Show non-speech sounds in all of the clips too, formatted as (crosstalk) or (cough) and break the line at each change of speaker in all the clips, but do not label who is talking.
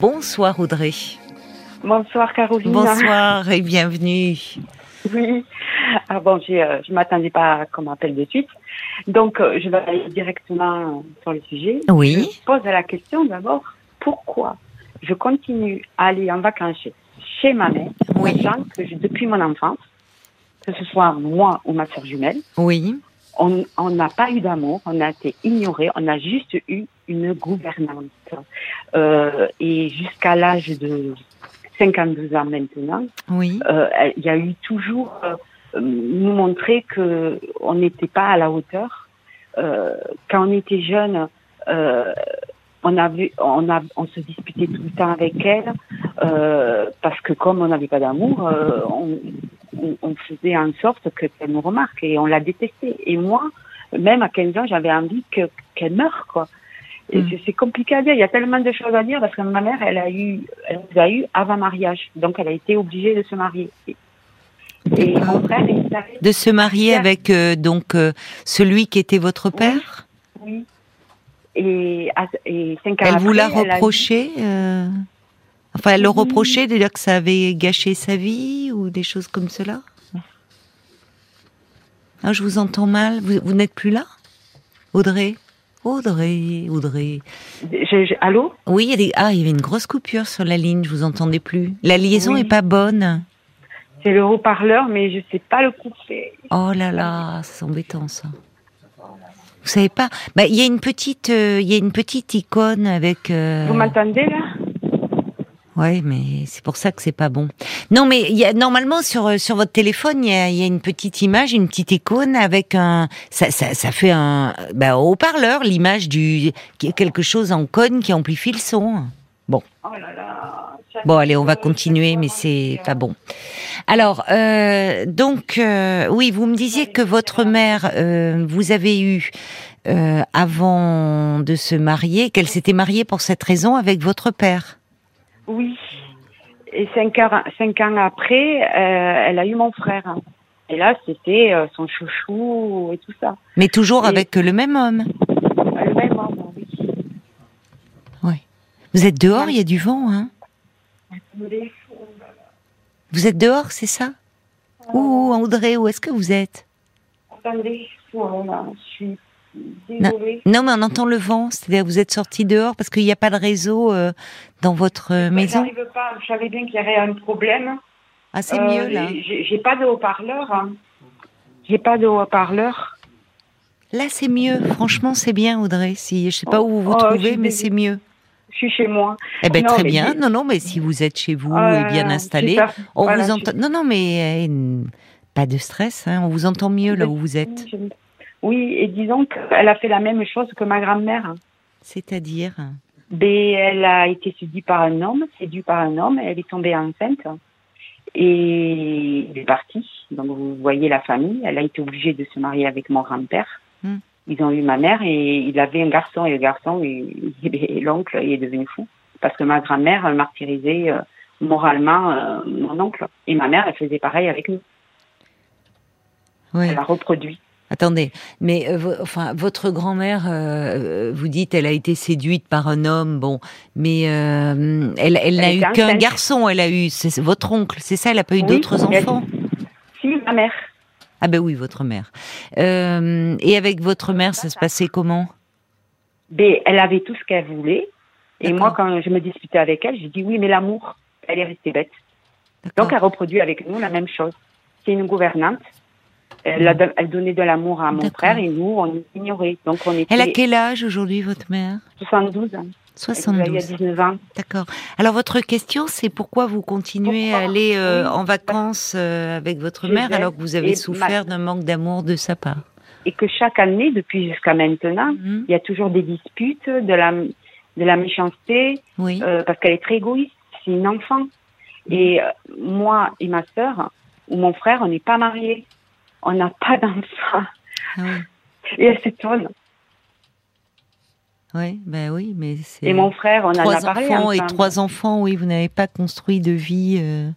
Bonsoir Audrey.
Bonsoir Caroline.
Bonsoir et bienvenue.
Oui. Ah bon, je ne m'attendais pas à qu'on m'appelle de suite. Donc, euh, je vais aller directement sur le sujet.
Oui.
Je pose la question d'abord, pourquoi je continue à aller en vacances chez ma mère,
Oui.
sachant que je- depuis mon enfance, que ce soit moi ou ma soeur jumelle,
Oui.
on on n'a pas eu d'amour, on a été ignoré, on a juste eu une gouvernante. Euh, et jusqu'à l'âge de 52 ans maintenant,
Oui.
euh, il y a eu toujours euh, nous montrer que on n'était pas à la hauteur. Euh, quand on était jeune, on avait, on a, on se disputait tout le temps avec elle parce que comme on n'avait pas d'amour, on, on, on faisait en sorte que qu'elle nous remarque et on la détestait. Et moi, même à 15 ans, j'avais envie que qu'elle meure quoi. Et
Mm.
c'est- compliqué à dire. Il y a tellement de choses à dire parce que ma mère, elle a eu, elle nous a eu avant mariage, donc elle a été obligée de se marier. Et, mon frère, il
De se marier avec euh, donc euh, celui qui était votre père?
Oui. Et, et cinq ans
Elle vous l'a
elle a
reproché. euh, Enfin, elle le reprochait de dire que ça avait gâché sa vie ou des choses comme cela? Ah, je vous entends mal. Vous, vous n'êtes plus là, Audrey? Audrey, Audrey.
Je- je- allô?
Oui, il y, a des- ah, il y avait une grosse coupure sur la ligne. Je vous entendais plus. La liaison
Oui.
est pas bonne.
C'est le haut-parleur, mais je sais pas le couper.
Oh là là, c'est embêtant ça. Vous savez pas Bah, il y a une petite, euh, il y a une petite icône avec. euh,
Vous m'entendez là?
Ouais, mais c'est pour ça que c'est pas bon. Non, mais y a normalement sur euh, sur votre téléphone, il y a, y a une petite image, une petite icône avec un. Ça, ça, ça fait un bah, haut-parleur, l'image du quelque chose en cône qui amplifie le son. Bon,
Oh là là. ça-
bon, allez, on va continuer, mais c'est pas bon. Alors, euh, donc, euh, oui, vous me disiez que votre mère, euh, vous avez eu euh, avant de se marier, qu'elle s'était mariée pour cette raison avec votre père.
Oui. Et cinq ans, cinq ans après, euh, elle a eu mon frère. Et là, c'était euh, son chouchou et tout ça.
Mais toujours
Et-
avec le même homme.
Le même homme, oui.
Vous êtes dehors, il y a du vent, hein? Vous êtes dehors, c'est ça? Ouh, Audrey, où est-ce que vous êtes?
Attendez, je suis désolée.
Non, mais on entend le vent, c'est-à-dire vous êtes sorti dehors parce qu'il n'y a pas de réseau euh, dans votre euh, maison?
J'arrive pas, je savais bien qu'il y aurait un problème.
Ah, c'est
Euh,
mieux là.
J'ai pas de haut-parleur. hein. J'ai pas de haut-parleur.
Là, c'est mieux. Franchement, c'est bien, Audrey. Si je sais pas où vous vous
Oh, je
trouvez, mais c'est mieux.
Je suis chez moi.
Eh ben
Non,
très bien. Non, non, mais si vous êtes chez vous
Euh,
et bien installé,
super.
on
Voilà,
vous
je
entend. Non, non, mais euh, pas de stress. Hein, on vous entend mieux là où vous êtes.
Oui, et disons qu'elle a fait la même chose que ma grand-mère.
C'est-à-dire.
Mais elle a été séduite par un homme, séduite par un homme, elle est tombée enceinte et elle est partie. Donc vous voyez la famille, elle a été obligée de se marier avec mon grand-père.
Hmm.
Ils ont eu ma mère et il avait un garçon et le garçon, il- (laughs) il- l'oncle, il est devenu fou parce que ma grand-mère martyrisait euh, moralement euh, mon oncle et ma mère elle faisait pareil avec nous.
Ouais.
Elle a reproduit.
Attendez, mais euh, enfin, votre grand-mère, euh, vous dites, elle a été séduite par un homme, bon, mais euh, elle, elle, n'a eu qu'un garçon. Elle a eu c'est votre oncle, c'est ça Elle a pas eu
Oui,
d'autres enfants?
Si, ma mère.
Ah ben oui, votre mère. Euh, et avec votre mère, ça se passait comment?
Ben, elle avait tout ce qu'elle voulait. Et moi, quand je me disputais avec elle, j'ai dit oui, mais l'amour, elle est restée bête. Donc, elle reproduit avec nous la même chose. C'est une gouvernante. Elle, a elle donnait de l'amour à mon frère et nous, on ignorait. Donc, on était
Elle a quel âge aujourd'hui, votre mère?
72 ans. Il y a
72.
19 ans.
D'accord. Alors votre question, c'est pourquoi vous continuez
Pourquoi
à aller euh, en vacances euh, avec votre mère alors que vous avez souffert
ma-
d'un manque d'amour de sa part?
Et que chaque année, depuis jusqu'à maintenant,
Mhm.
il y a toujours des disputes, de la, de la méchanceté,
Oui.
euh, parce qu'elle est très égoïste. C'est une enfant. Et euh, moi et ma sœur, ou mon frère, on n'est pas mariés. On n'a pas d'enfant.
Ah.
Et elle s'étonne.
Oui, ben oui, mais c'est
Et mon frère, on en a parlé
enfants et
ensemble.
trois enfants. Oui, vous n'avez pas construit de vie euh,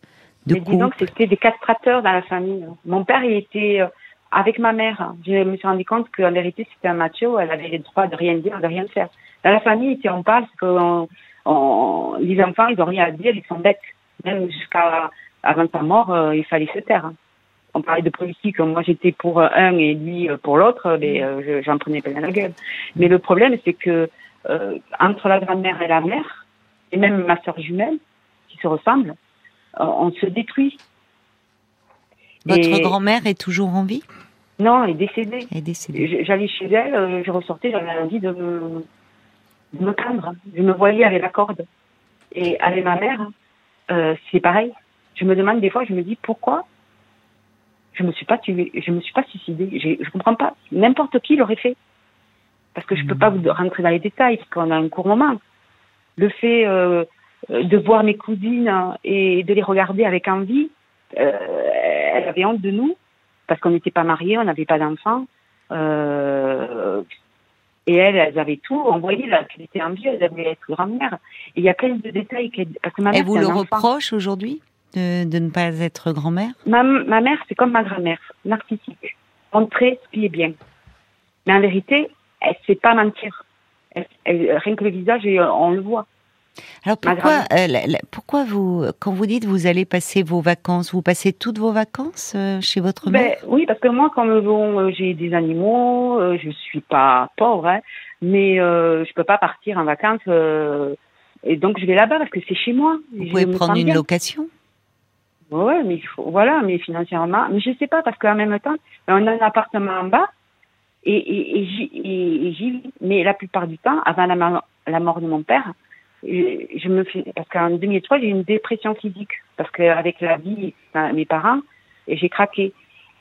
de
Mais
couple.
que c'était des castrateurs dans la famille. Mon père, il était euh, avec ma mère. Je me suis rendu compte qu'en vérité, c'était un macho. Elle avait le droit de rien dire, de rien faire. Dans la famille, si on parle, c'est qu'on on, les enfants, ils ont rien à dire, ils sont bêtes. Même jusqu'à avant sa mort, euh, il fallait se taire. hein. On parlait de politique, moi j'étais pour un et lui pour l'autre, mais euh, je- j'en prenais plein la gueule. Mais le problème, c'est que euh, entre la grand-mère et la mère, et même ma sœur jumelle, qui se ressemblent, euh, on se détruit.
Votre
Et-
grand-mère est toujours en vie?
Non, elle est décédée.
Elle est décédée.
J'allais chez elle, euh, je ressortais, j'avais envie de me, de me tendre. Je me voyais avec la corde. Et avec ma mère, euh, c'est pareil. Je me demande des fois, je me dis pourquoi je me suis pas tuée, je me suis pas suicidée. Je comprends pas. N'importe qui l'aurait fait. Parce que je peux pas vous rentrer dans les détails, parce qu'on a un court moment. Le fait euh, euh, de voir mes cousines hein, et de les regarder avec envie, euh, elle avait honte de nous parce qu'on n'était pas mariés, on n'avait pas d'enfants. Euh, et elles, elles avaient tout. On voyait là qu'elle était en vie, elle devait être grand-mère. Et il y a plein de détails. qu'elle- Parce que ma mère,
Elle vous le
enfant.
reproche aujourd'hui? De, de ne pas être grand-mère?
Ma, ma mère, c'est comme ma grand-mère, narcissique. Montrer ce qui est bien. Mais en vérité, elle sait pas mentir. Elle- elle- rien que le visage, on le voit.
Alors pourquoi, euh, la- la- pourquoi vous, quand vous dites vous allez passer vos vacances, vous passez toutes vos vacances euh, chez votre
Ben,
mère?
oui, parce que moi, comme bon, euh, j'ai des animaux, je suis pas pauvre, hein, mais je peux pas partir en vacances. et donc, je vais là-bas parce que c'est chez moi.
Vous pouvez prendre une
bien.
location?
Ouais, mais voilà, mais financièrement, mais je sais pas parce qu'en même temps, on a un appartement en bas et, j'y vis. Mais la plupart du temps, avant la, mort de mon père, je, me parce qu'en 2003 j'ai eu une dépression physique parce qu'avec la vie, mes parents, j'ai craqué.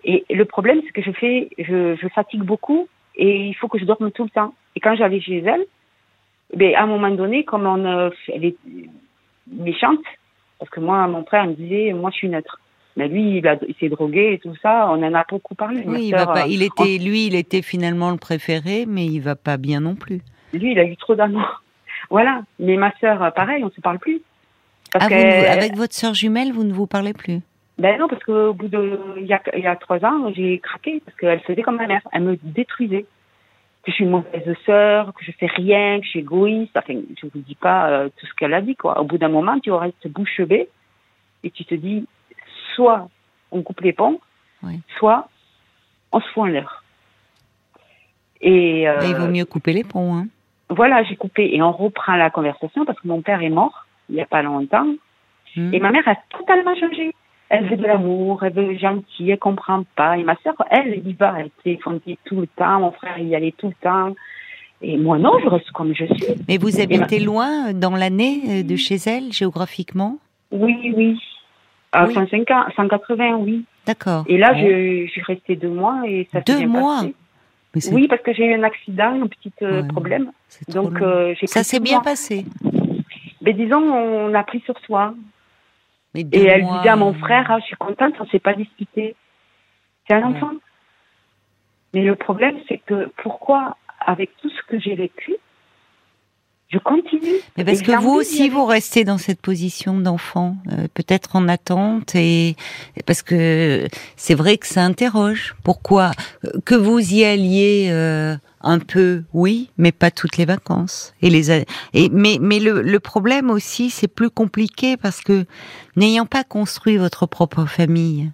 Et le problème, c'est que je fais, je, fatigue beaucoup et il faut que je dorme tout le temps. Et quand j'allais chez elle, ben à un moment donné, comme euh, elle est méchante, parce que moi, mon frère me disait, moi, je suis neutre. Mais lui, il, s'est drogué et tout ça. On en a beaucoup parlé.
Oui, il, va pas,
euh,
il était, lui, il était finalement le préféré, mais il va pas bien non plus.
lui, il a eu trop d'amour. (laughs) Voilà. Mais ma sœur, euh, pareil, on se parle plus. Parce
Ah,
que,
ne- avec votre sœur jumelle, vous ne vous parlez plus?
Ben non, parce qu'au bout de, il y a, il y a trois ans, j'ai craqué parce qu'elle faisait comme ma mère. Elle me détruisait. Que je suis une mauvaise sœur, que je fais rien, que je suis égoïste. Enfin, je vous dis pas euh, tout ce qu'elle a dit, quoi. Au bout d'un moment, tu restes bouche bée et tu te dis, soit on coupe les ponts,
Oui.
soit on se fout en l'air. Et, euh,
Mais Il vaut mieux couper les ponts. Hein.
voilà, j'ai coupé et on reprend la conversation parce que mon père est mort il y a pas longtemps
Hmm.
et ma mère a totalement changé. Elle veut de l'amour, elle veut gentil, elle comprend pas. Et ma sœur, elle, elle y va, elle téléphonait tout le temps, mon frère y allait tout le temps. Et moi non, je reste comme je suis.
Mais vous habitez loin dans l'année euh, de chez elle, géographiquement?
Oui, oui. À
Oui.
150, 180, oui.
D'accord.
Et là, je, je suis restée deux mois et ça
Deux mois
passé. Oui, parce que j'ai eu un accident, un petit euh,
Ouais.
problème. Donc, euh,
Ça s'est bien
mois.
passé.
Mais disons, on a pris sur soi.
Mais
Et elle
mois,
disait à mon
euh,
frère, ah, je suis contente, on s'est pas disputé. C'est un
Ouais.
enfant. Mais le problème, c'est que pourquoi, avec tout ce que j'ai vécu, je continue.
Mais parce que vous aussi, vous restez dans cette position d'enfant, euh, peut-être en attente, et parce que c'est vrai que ça interroge. Pourquoi Euh, que vous y alliez euh, un peu, oui, mais pas toutes les vacances. Et les et mais mais le, le problème aussi, c'est plus compliqué parce que n'ayant pas construit votre propre famille,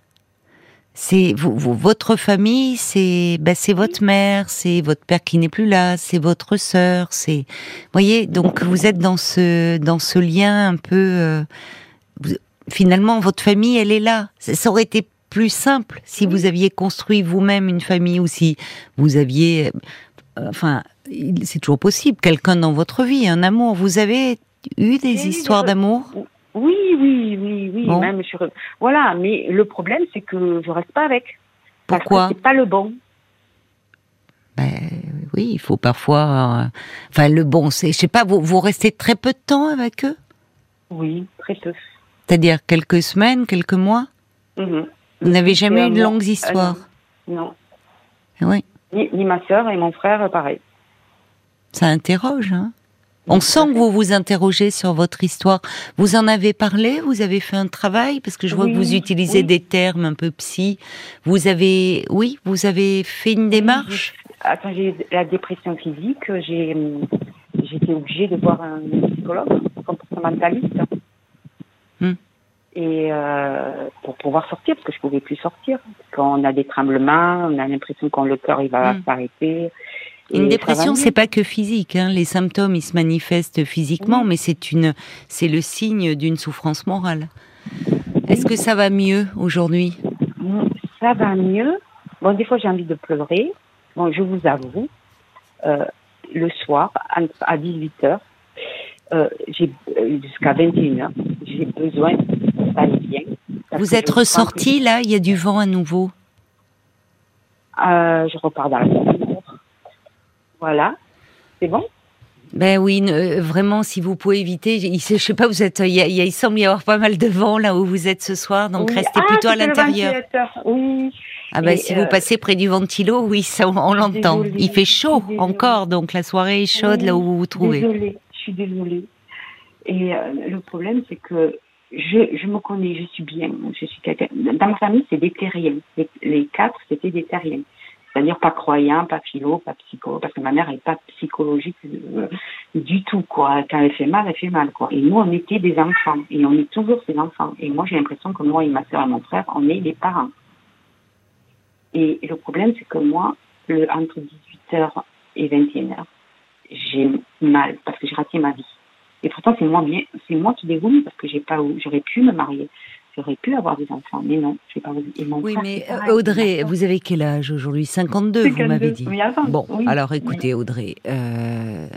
c'est votre famille, c'est bah, c'est votre mère, c'est votre père qui n'est plus là, c'est votre sœur, c'est voyez donc vous êtes dans ce dans ce lien un peu euh, finalement votre famille elle est là. Ça, aurait été plus simple si vous aviez construit vous-même une famille ou si vous aviez enfin il- c'est toujours possible quelqu'un dans votre vie, un amour. Vous avez eu des histoires d'amour?
Oui, oui, oui, oui.
Bon.
Même sur. Voilà, mais le problème, c'est que je reste pas avec. Parce
Pourquoi?
que c'est pas le bon.
Ben, oui, il faut parfois. euh, enfin, le bon, c'est, je sais pas, vous, vous restez très peu de temps avec eux?
Oui, très peu.
C'est-à-dire quelques semaines, quelques mois?
Mhm.
Vous n'avez jamais eu de longues
Ah,
histoires
non.
Oui,
Ni, ni ma sœur et mon frère, pareil.
ça interroge. Hein On sent que vous vous interrogez sur votre histoire. Vous en avez parlé Vous avez fait un travail Parce que je vois
Oui,
que vous utilisez
oui.
des termes un peu psy. Vous avez, oui, vous avez fait une démarche?
Attends, j'ai eu la dépression physique, j'ai j'étais obligée de voir un psychologue comportementaliste.
Hmm.
Et euh, pour pouvoir sortir, parce que je pouvais plus sortir. Quand on a des tremblements, on a l'impression que le cœur il va
Hmm.
s'arrêter.
Une dépression, c'est pas que physique. Hein. Les symptômes, ils se manifestent physiquement,
Oui.
mais c'est une, c'est le signe d'une souffrance morale. Est-ce que ça va mieux aujourd'hui?
Mm, Ça va mieux. Bon, des fois, j'ai envie de pleurer. Bon, je vous avoue, euh, le soir, à, à 18h, euh, euh, jusqu'à 21h, j'ai besoin
Vous êtes
je
ressorti là Il y a du vent à nouveau.
euh, je repars dans la. Voilà. C'est bon?
Ben oui, ne- euh, vraiment, si vous pouvez éviter. Il, je sais pas, vous êtes. Il, y a- semble y avoir pas mal de vent là où vous êtes ce soir, donc
Oui.
restez
Ah,
plutôt à l'intérieur.
ventilateur. Oui.
Ah ben
Et,
si
euh,
vous passez près du ventilo, oui, ça on, on l'entend. Il fait chaud
je
encore, donc la soirée est chaude
Oui,
là où vous vous trouvez.
Désolée, je suis désolée. Et euh, le problème, c'est que je, je me connais, je suis bien. Je suis. Dans ma famille, c'est des terriens. Les, quatre, c'était des terriens. C'est-à-dire pas croyants, pas philo, pas psycho, parce que ma mère n'est pas psychologique euh, du tout, quoi. Quand elle fait mal, elle fait mal, quoi. Et nous, on était des enfants, et on est toujours ces enfants. Et moi, j'ai l'impression que moi et ma soeur et mon frère, on est les parents. Et le problème, c'est que moi, le, entre 18h et 21h, j'ai mal parce que j'ai raté ma vie. Et pourtant, c'est moi bien, c'est moi qui l'ai voulu parce que j'ai pas, j'aurais pu me marier, j'aurais pu avoir des enfants, mais non, j'ai pas voulu.
Oui,
frère,
mais euh,
pareil,
Audrey, vous avez quel âge aujourd'hui? 52, vous
52,
m'avez dit.
avant,
Bon,
oui.
alors écoutez, Audrey, euh,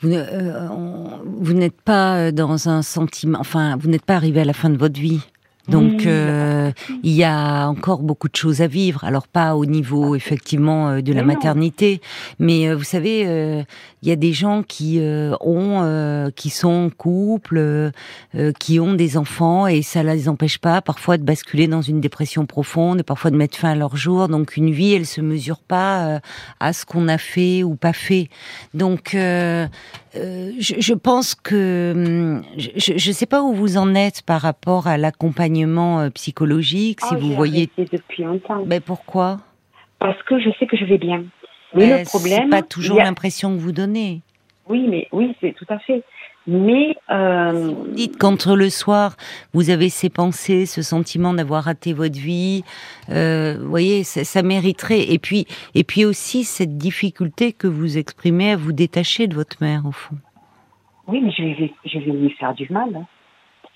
vous, euh, on- vous n'êtes pas dans un sentiment, enfin, vous n'êtes pas arrivé à la fin de votre vie. Donc,
Oui,
euh, il y a encore beaucoup de choses à vivre. Alors, pas au niveau, effectivement, euh, de la maternité, mais euh, vous savez, euh, il y a des gens qui euh, ont, euh, qui sont en couple, qui ont des enfants, et ça ne les empêche pas parfois de basculer dans une dépression profonde, et parfois de mettre fin à leur jour. Donc, une vie, elle se mesure pas euh, à ce qu'on a fait ou pas fait. Donc, euh, euh, je, je pense que hum, je ne sais pas où vous en êtes par rapport à l'accompagnement euh, psychologique, si
Oh,
vous voyez.
depuis longtemps.
Mais pourquoi?
Parce que je sais que je vais bien. Mais
Ben,
le problème,
pas toujours
a-
l'impression que vous donnez.
Oui, mais oui, c'est tout à fait. Mais euh,
Dites qu'entre le soir, vous avez ces pensées, ce sentiment d'avoir raté votre vie, euh, vous voyez, ça, ça mériterait. Et puis, et puis aussi cette difficulté que vous exprimez à vous détacher de votre mère, au fond.
oui, mais je vais, je vais lui faire du mal. hein.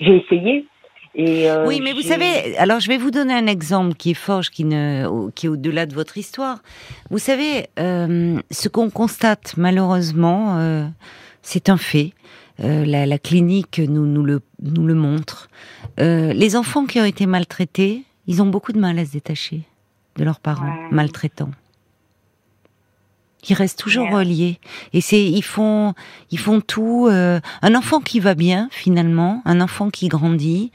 J'ai essayé. Et euh,
Oui, mais vous savez, alors je vais vous donner un exemple qui est fort, qui, ne, qui est au-delà de votre histoire. Vous savez, euh, ce qu'on constate malheureusement, euh, c'est un fait. La, la clinique nous, nous, le, nous le montre. Les enfants qui ont été maltraités, ils ont beaucoup de mal à se détacher de leurs parents
Ouais.
maltraitants. Ils restent toujours
Ouais.
reliés. Et c'est, ils font, ils font tout. euh, un enfant qui va bien, finalement, un enfant qui grandit,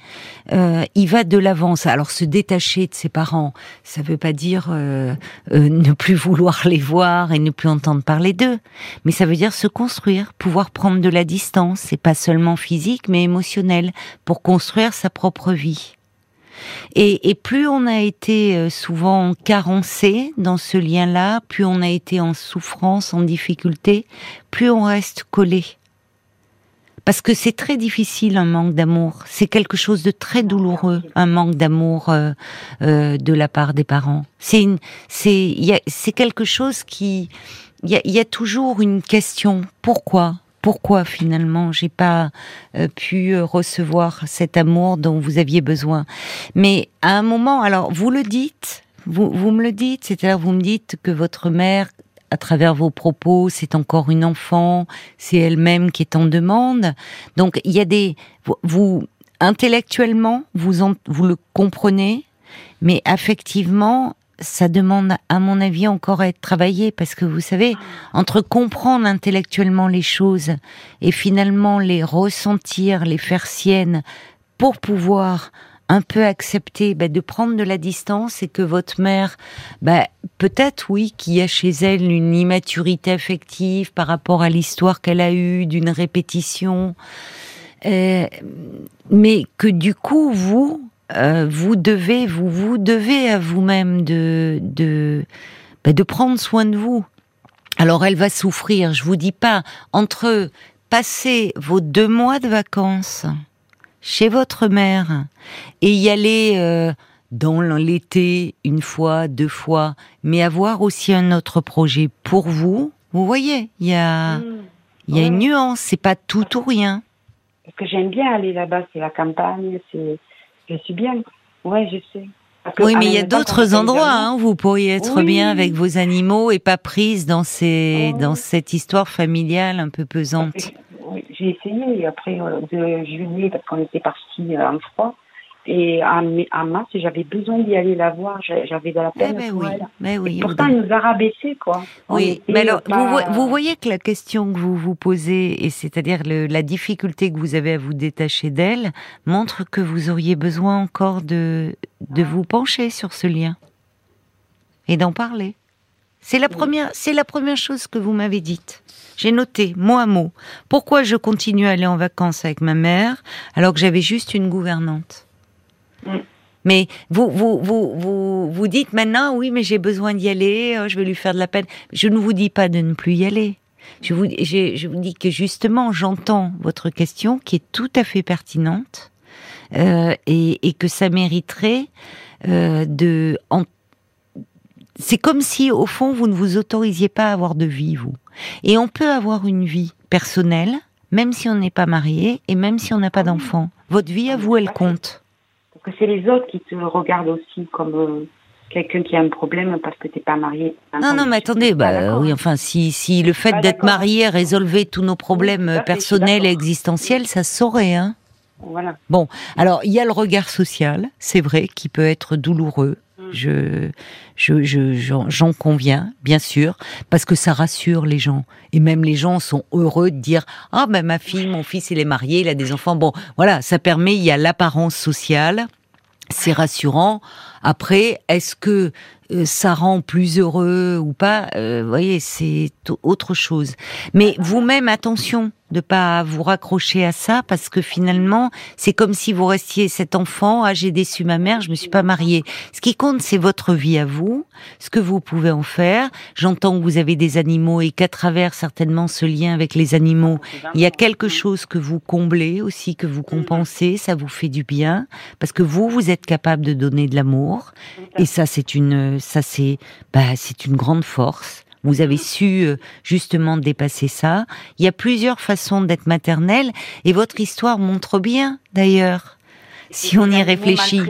euh, il va de l'avant. Ça- Alors se détacher de ses parents, ça veut pas dire euh, euh, ne plus vouloir les voir et ne plus entendre parler d'eux, mais ça veut dire se construire, pouvoir prendre de la distance, c'est pas seulement physique mais émotionnel, pour construire sa propre vie. Et, et plus on a été euh, souvent carencé dans ce lien-là, plus on a été en souffrance, en difficulté, plus on reste collé. Parce que c'est très difficile un manque d'amour. C'est quelque chose de très douloureux, un manque d'amour euh, euh, de la part des parents. C'est c'est, quelque chose qui, il y a, il y a toujours une question. Pourquoi? Pourquoi finalement j'ai pas euh, pu euh, recevoir cet amour dont vous aviez besoin Mais à un moment, alors vous le dites, vous, vous me le dites, c'est-à-dire vous me dites que votre mère à travers vos propos, c'est encore une enfant, c'est elle-même qui est en demande. Donc il y a des vous, intellectuellement vous en- vous le comprenez, mais affectivement ça demande à mon avis encore à être travaillé parce que vous savez entre comprendre intellectuellement les choses et finalement les ressentir, les faire siennes pour pouvoir un peu accepter bah, de prendre de la distance et que votre mère, bah, peut-être oui, qu'il y a chez elle une immaturité affective par rapport à l'histoire qu'elle a eue, d'une répétition, euh, mais que du coup vous, euh, vous devez, vous vous devez à vous-même de de bah, de prendre soin de vous Alors elle va souffrir, je vous dis pas, entre passer vos deux mois de vacances chez votre mère et y aller euh, dans l'été une fois, deux fois, mais avoir aussi un autre projet pour vous, vous voyez, il y a,
Mm.
il y a une nuance, c'est pas tout ou rien.
Parce que j'aime bien aller là-bas, c'est la campagne, c'est, je suis bien. Ouais, je sais.
Oui, mais il y a d'autres endroits
les
hein, où vous pourriez être
Oui.
bien avec vos animaux et pas prise dans ces,
Oh.
dans cette histoire familiale un peu pesante.
Oui, J'ai essayé après euh, de juillet parce qu'on était parti euh, en froid. Et mai- en mars, j'avais besoin d'y aller la voir. J'a- J'avais de la
Eh
peine
ben
pour
oui,
elle.
mais oui.
Et pourtant, il nous a rabaissé, quoi.
Oui, mais alors,
pas-
vous, vo- vous voyez que la question que vous vous posez, et c'est-à-dire la difficulté que vous avez à vous détacher d'elle, montre que vous auriez besoin encore de, de vous pencher sur ce lien et d'en parler. C'est la première, c'est la première chose que vous m'avez dite. J'ai noté mot à mot. Pourquoi je continue à aller en vacances avec ma mère alors que j'avais juste une gouvernante
Mm.
mais vous, vous, vous, vous, vous dites maintenant, oui, mais j'ai besoin d'y aller, euh, je vais lui faire de la peine. Je ne vous dis pas de ne plus y aller. Je vous, je, vous dis que justement, j'entends votre question qui est tout à fait pertinente euh, et, et que ça mériterait euh, de. C'est comme si, au fond, vous ne vous autorisiez pas à avoir de vie, vous. Et on peut avoir une vie personnelle, même si on n'est pas marié et même si on n'a pas d'enfant. Votre vie à vous, elle compte.
Que c'est les autres qui te regardent aussi comme euh, quelqu'un qui a un problème parce que t'es pas marié.
Non, non, mais attendez,
Ah,
bah oui, enfin, si, si le fait
Ah,
d'être marié résolvait tous nos problèmes
Oui,
personnels et existentiels, ça se saurait, hein.
Voilà.
Alors, il y a le regard social, c'est vrai, qui peut être douloureux.
Mm.
Je, je, je, j'en, j'en conviens, bien sûr, parce que ça rassure les gens. Et même les gens sont heureux de dire ah ben ma fille, mon fils, il est marié, il a des enfants. Bon, voilà, ça permet. Il y a l'apparence sociale, c'est rassurant. Après, est-ce que euh, ça rend plus heureux ou pas Euh, Vous voyez, c'est autre chose. Mais vous-même, attention de pas vous raccrocher à ça parce que finalement, c'est comme si vous restiez cet enfant. Ah, j'ai déçu ma mère, je me suis pas mariée. Ce qui compte, c'est votre vie à vous, ce que vous pouvez en faire. J'entends que vous avez des animaux et qu'à travers certainement ce lien avec les animaux, il y a quelque chose que vous comblez aussi, que vous compensez, ça vous fait du bien, parce que vous, vous êtes capable de donner de l'amour, et ça, c'est une, ça c'est, bah, c'est une grande force. Vous avez su euh, justement dépasser ça. Il y a plusieurs façons d'être maternelle, et votre histoire montre bien, d'ailleurs. Si on y réfléchit.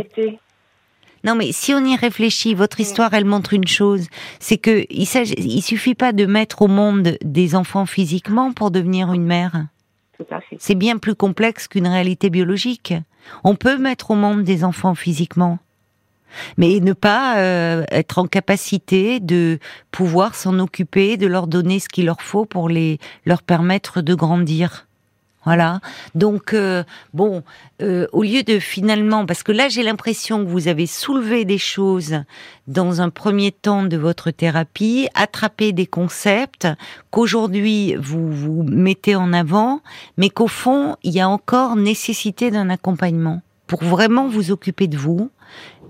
Non, mais si on y réfléchit, votre histoire, elle montre une chose, c'est que il, il suffit pas de mettre au monde des enfants physiquement pour devenir une mère. C'est bien plus complexe qu'une réalité biologique. On peut mettre au monde des enfants physiquement, mais ne pas euh, être en capacité de pouvoir s'en occuper, de leur donner ce qu'il leur faut pour les leur permettre de grandir. Voilà. Donc euh, bon, euh, au lieu de finalement, parce que là j'ai l'impression que vous avez soulevé des choses dans un premier temps de votre thérapie, attrapé des concepts qu'aujourd'hui vous vous mettez en avant, mais qu'au fond il y a encore nécessité d'un accompagnement pour vraiment vous occuper de vous.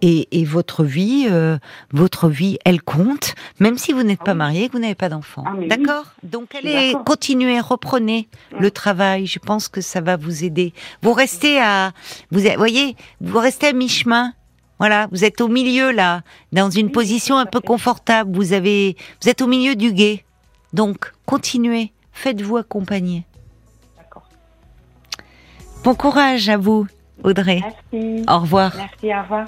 Et, et votre vie, euh, votre vie, elle compte, même si vous n'êtes
Ah
pas
oui.
marié, que vous n'avez pas d'enfant.
Ah, oui.
D'accord? Donc allez, continuez, reprenez le travail. Je pense que ça va vous aider. Vous restez à, vous voyez, vous restez à mi-chemin. Voilà, vous êtes au milieu là, dans une position un peu confortable. Vous avez, vous êtes au milieu du guet. Donc, continuez, faites-vous accompagner.
D'accord.
Bon courage à vous, Audrey.
Merci.
Au revoir.
Merci, au revoir.